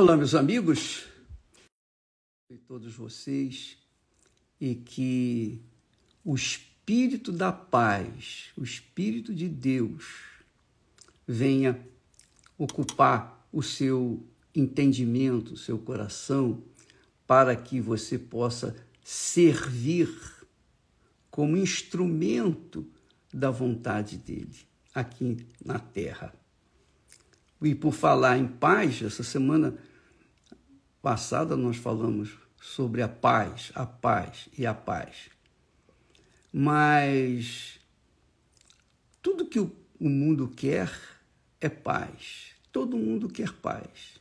Olá, meus amigos, e todos vocês, e que o Espírito da paz, o Espírito de Deus, venha ocupar o seu entendimento, o seu coração, para que você possa servir como instrumento da vontade dele aqui na terra. E por falar em paz, essa semana passada nós falamos sobre a paz, a paz e a paz. Mas tudo que o mundo quer é paz. Todo mundo quer paz.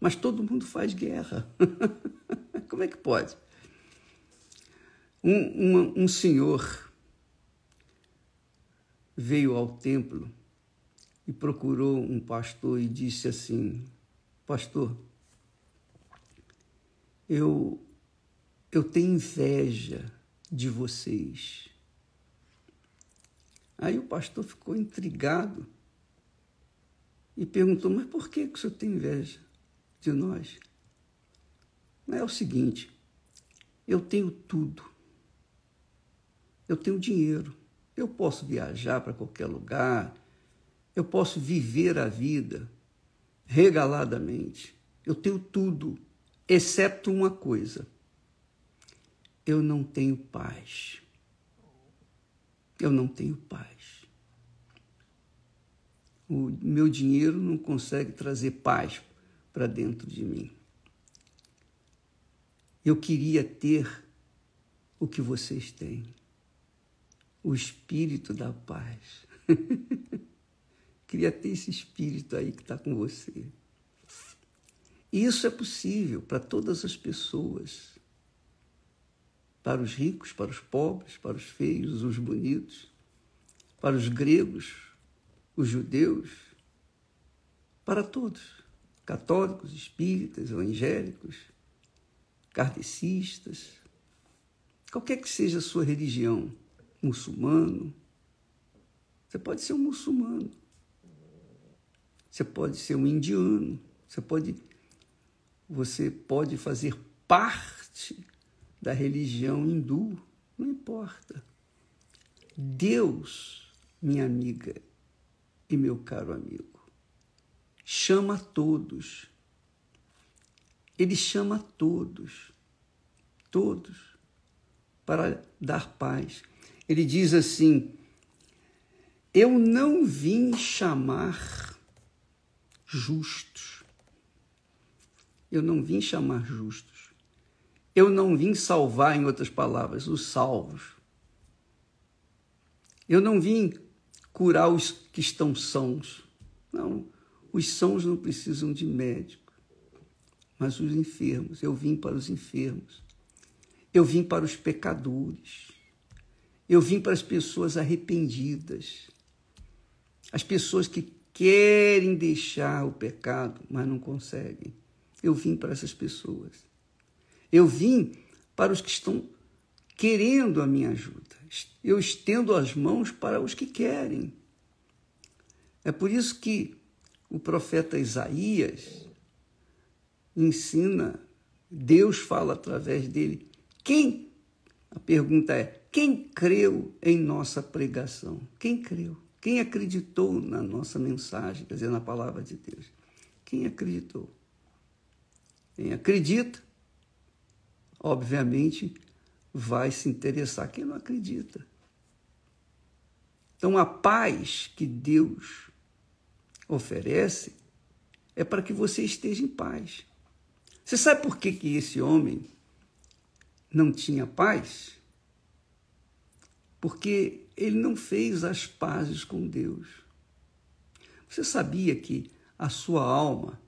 Mas todo mundo faz guerra. Como é que pode? Um, um, um senhor veio ao templo e procurou um pastor e disse assim: Pastor, eu, eu tenho inveja de vocês. Aí o pastor ficou intrigado e perguntou: Mas por que, que o senhor tem inveja de nós? É o seguinte: eu tenho tudo. Eu tenho dinheiro. Eu posso viajar para qualquer lugar, eu posso viver a vida regaladamente. Eu tenho tudo, exceto uma coisa. Eu não tenho paz. Eu não tenho paz. O meu dinheiro não consegue trazer paz para dentro de mim. Eu queria ter o que vocês têm o espírito da paz. Queria ter esse espírito aí que está com você. E isso é possível para todas as pessoas. Para os ricos, para os pobres, para os feios, os bonitos, para os gregos, os judeus, para todos, católicos, espíritas, evangélicos, kardecistas, qualquer que seja a sua religião, muçulmano. Você pode ser um muçulmano, você pode ser um indiano, você pode, você pode fazer parte da religião hindu, não importa. Deus, minha amiga e meu caro amigo, chama a todos. Ele chama a todos, todos, para dar paz. Ele diz assim: Eu não vim chamar justos. Eu não vim chamar justos. Eu não vim salvar, em outras palavras, os salvos. Eu não vim curar os que estão sãos. Não, os sãos não precisam de médico, mas os enfermos. Eu vim para os enfermos. Eu vim para os pecadores. Eu vim para as pessoas arrependidas. As pessoas que querem deixar o pecado, mas não conseguem. Eu vim para essas pessoas. Eu vim para os que estão querendo a minha ajuda. Eu estendo as mãos para os que querem. É por isso que o profeta Isaías ensina, Deus fala através dele. Quem? A pergunta é: quem creu em nossa pregação? Quem creu? Quem acreditou na nossa mensagem, quer dizer, na palavra de Deus? Quem acreditou? Quem acredita, obviamente, vai se interessar. Quem não acredita? Então, a paz que Deus oferece é para que você esteja em paz. Você sabe por que, que esse homem não tinha paz? Porque ele não fez as pazes com Deus. Você sabia que a sua alma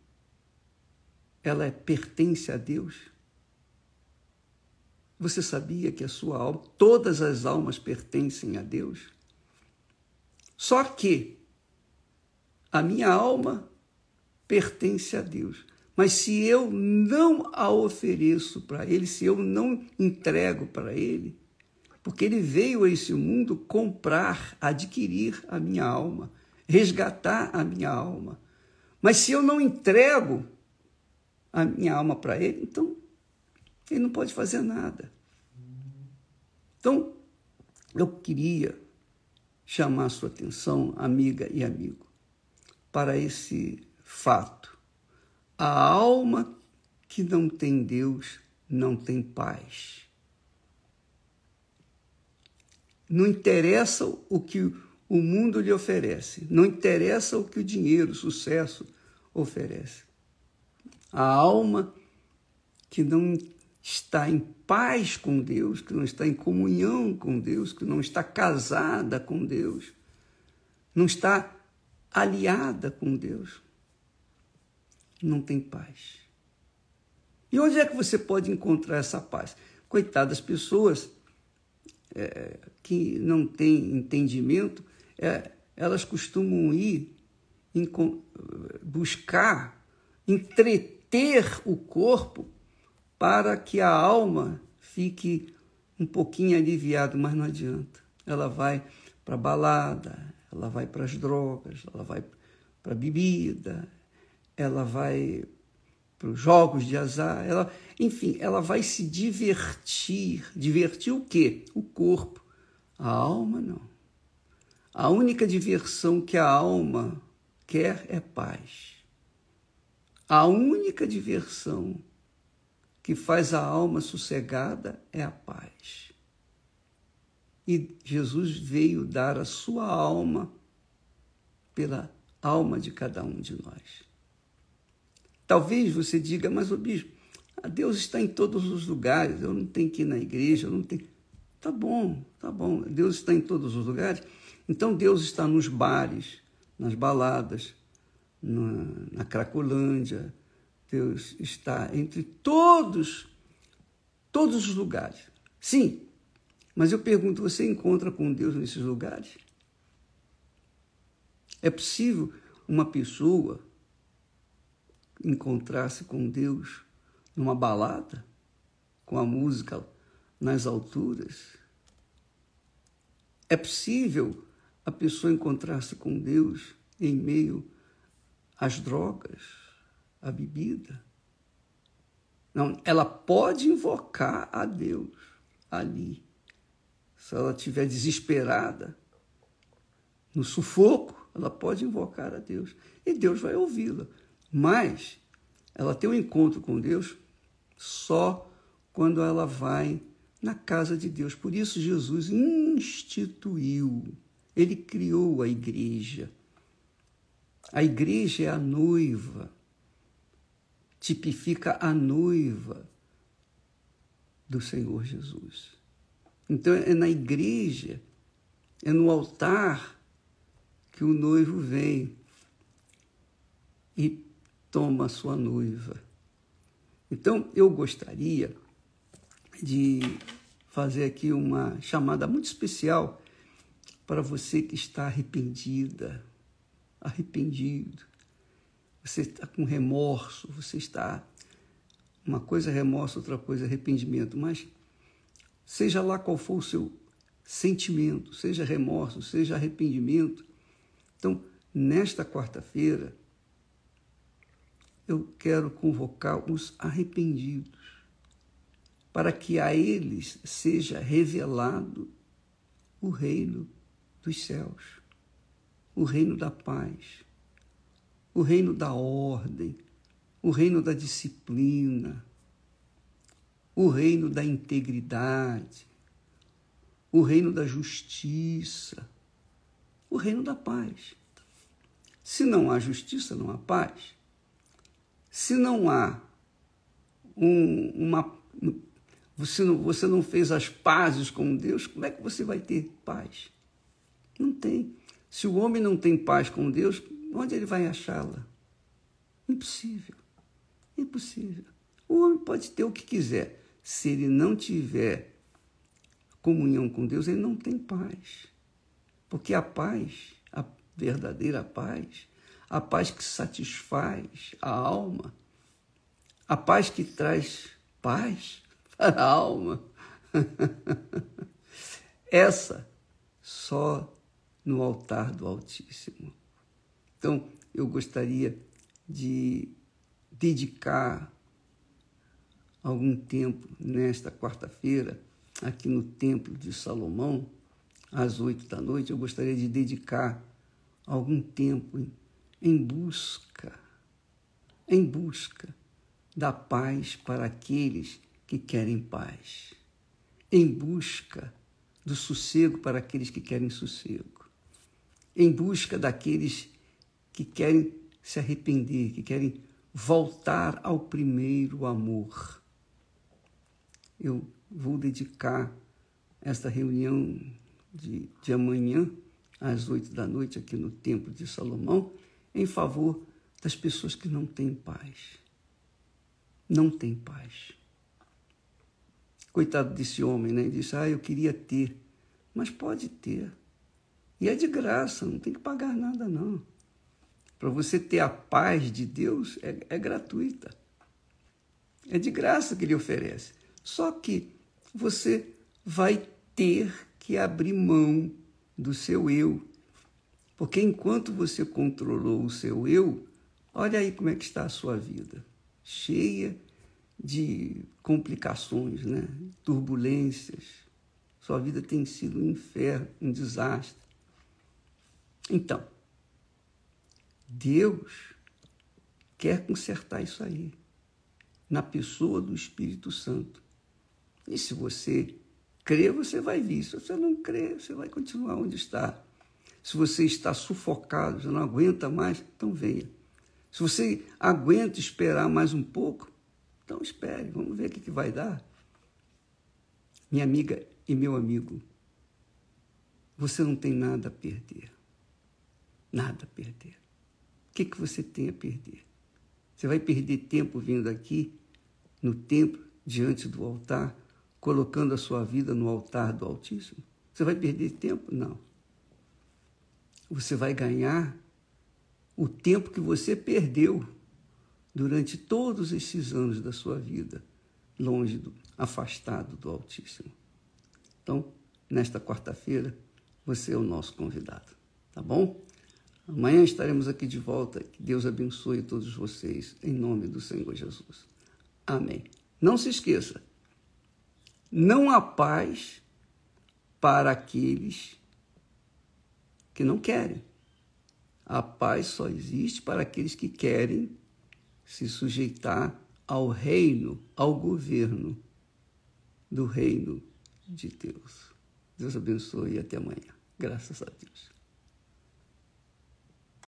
ela pertence a Deus? Você sabia que a sua alma, todas as almas pertencem a Deus? Só que a minha alma pertence a Deus. Mas se eu não a ofereço para Ele, se eu não entrego para Ele, porque ele veio a esse mundo comprar, adquirir a minha alma, resgatar a minha alma. Mas se eu não entrego, a minha alma para ele, então ele não pode fazer nada. Então, eu queria chamar a sua atenção, amiga e amigo, para esse fato. A alma que não tem Deus não tem paz. Não interessa o que o mundo lhe oferece, não interessa o que o dinheiro, o sucesso oferece. A alma que não está em paz com Deus, que não está em comunhão com Deus, que não está casada com Deus, não está aliada com Deus, não tem paz. E onde é que você pode encontrar essa paz? Coitadas pessoas é, que não têm entendimento, é, elas costumam ir em, buscar entreter o corpo para que a alma fique um pouquinho aliviada, mas não adianta. Ela vai para balada, ela vai para as drogas, ela vai para a bebida, ela vai para os jogos de azar, ela, enfim, ela vai se divertir. Divertir o quê? O corpo. A alma não. A única diversão que a alma quer é paz. A única diversão que faz a alma sossegada é a paz. E Jesus veio dar a sua alma pela alma de cada um de nós. Talvez você diga, mas o bispo, Deus está em todos os lugares, eu não tenho que ir na igreja, eu não tenho. Tá bom, tá bom, Deus está em todos os lugares. Então Deus está nos bares, nas baladas, na, Cracolândia, Deus está entre todos, todos os lugares. Sim, mas eu pergunto: você encontra com Deus nesses lugares? É possível uma pessoa encontrar-se com Deus numa balada, com a música nas alturas? É possível a pessoa encontrar-se com Deus em meio às drogas? a bebida. Não, ela pode invocar a Deus ali. Se ela estiver desesperada, no sufoco, ela pode invocar a Deus e Deus vai ouvi-la. Mas ela tem um encontro com Deus só quando ela vai na casa de Deus. Por isso Jesus instituiu, ele criou a igreja. A igreja é a noiva tipifica a noiva do Senhor Jesus. Então é na igreja, é no altar que o noivo vem e toma a sua noiva. Então eu gostaria de fazer aqui uma chamada muito especial para você que está arrependida, arrependido, você está com remorso, você está. Uma coisa é remorso, outra coisa é arrependimento, mas seja lá qual for o seu sentimento, seja remorso, seja arrependimento. Então, nesta quarta-feira, eu quero convocar os arrependidos, para que a eles seja revelado o reino dos céus, o reino da paz o reino da ordem, o reino da disciplina, o reino da integridade, o reino da justiça, o reino da paz. Se não há justiça, não há paz. Se não há um, uma. Você não, você não fez as pazes com Deus, como é que você vai ter paz? Não tem. Se o homem não tem paz com Deus, Onde ele vai achá-la? Impossível. Impossível. O homem pode ter o que quiser. Se ele não tiver comunhão com Deus, ele não tem paz. Porque a paz, a verdadeira paz, a paz que satisfaz a alma, a paz que traz paz para a alma, essa só no altar do Altíssimo. Então, eu gostaria de dedicar algum tempo nesta quarta-feira, aqui no Templo de Salomão, às oito da noite, eu gostaria de dedicar algum tempo em busca, em busca da paz para aqueles que querem paz, em busca do sossego para aqueles que querem sossego, em busca daqueles que querem se arrepender, que querem voltar ao primeiro amor. Eu vou dedicar esta reunião de, de amanhã, às oito da noite, aqui no Templo de Salomão, em favor das pessoas que não têm paz. Não têm paz. Coitado desse homem, né? Ele disse: Ah, eu queria ter. Mas pode ter. E é de graça, não tem que pagar nada, não. Para você ter a paz de Deus, é, é gratuita. É de graça que ele oferece. Só que você vai ter que abrir mão do seu eu. Porque enquanto você controlou o seu eu, olha aí como é que está a sua vida. Cheia de complicações, né? turbulências. Sua vida tem sido um inferno, um desastre. Então, Deus quer consertar isso aí, na pessoa do Espírito Santo. E se você crê, você vai vir. Se você não crê, você vai continuar onde está. Se você está sufocado, já não aguenta mais, então venha. Se você aguenta esperar mais um pouco, então espere, vamos ver o que, que vai dar. Minha amiga e meu amigo, você não tem nada a perder. Nada a perder. O que, que você tem a perder? Você vai perder tempo vindo aqui, no templo, diante do altar, colocando a sua vida no altar do Altíssimo? Você vai perder tempo? Não. Você vai ganhar o tempo que você perdeu durante todos esses anos da sua vida, longe, do, afastado do Altíssimo. Então, nesta quarta-feira, você é o nosso convidado, tá bom? Amanhã estaremos aqui de volta. Que Deus abençoe todos vocês, em nome do Senhor Jesus. Amém. Não se esqueça, não há paz para aqueles que não querem. A paz só existe para aqueles que querem se sujeitar ao reino, ao governo do reino de Deus. Deus abençoe e até amanhã. Graças a Deus.